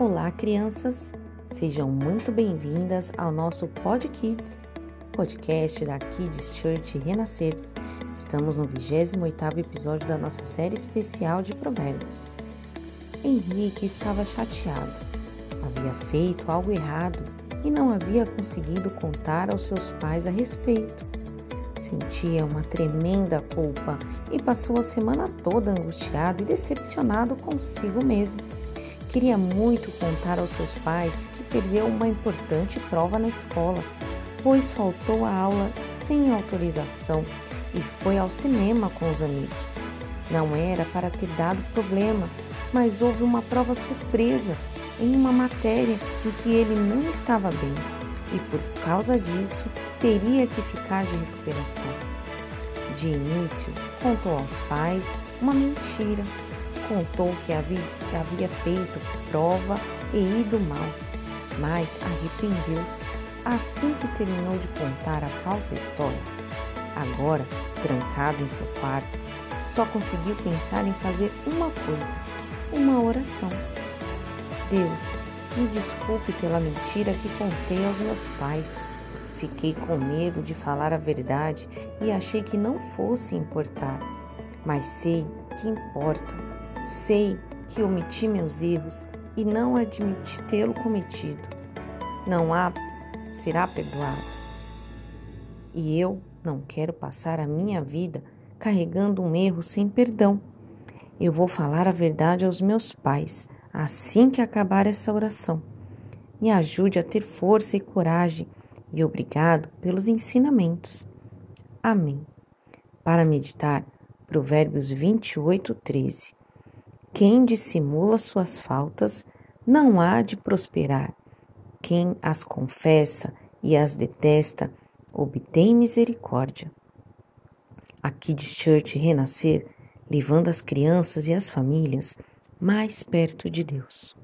Olá, crianças! Sejam muito bem-vindas ao nosso Pod Kids, podcast da Kids Church Renascer. Estamos no 28º episódio da nossa série especial de provérbios. Henrique estava chateado. Havia feito algo errado e não havia conseguido contar aos seus pais a respeito. Sentia uma tremenda culpa e passou a semana toda angustiado e decepcionado consigo mesmo. Queria muito contar aos seus pais que perdeu uma importante prova na escola, pois faltou a aula sem autorização e foi ao cinema com os amigos. Não era para ter dado problemas, mas houve uma prova surpresa em uma matéria em que ele não estava bem e, por causa disso, teria que ficar de recuperação. De início, contou aos pais uma mentira contou que havia, havia feito prova e ido mal, mas arrependeu-se assim que terminou de contar a falsa história. Agora, trancado em seu quarto, só conseguiu pensar em fazer uma coisa: uma oração. Deus, me desculpe pela mentira que contei aos meus pais. Fiquei com medo de falar a verdade e achei que não fosse importar, mas sei que importa Sei que omiti meus erros e não admiti tê-lo cometido. Não há será perdoado. E eu não quero passar a minha vida carregando um erro sem perdão. Eu vou falar a verdade aos meus pais assim que acabar essa oração. Me ajude a ter força e coragem e obrigado pelos ensinamentos. Amém. Para meditar, Provérbios 28, 13. Quem dissimula suas faltas não há de prosperar. Quem as confessa e as detesta obtém misericórdia. Aqui de Church Renascer, levando as crianças e as famílias mais perto de Deus.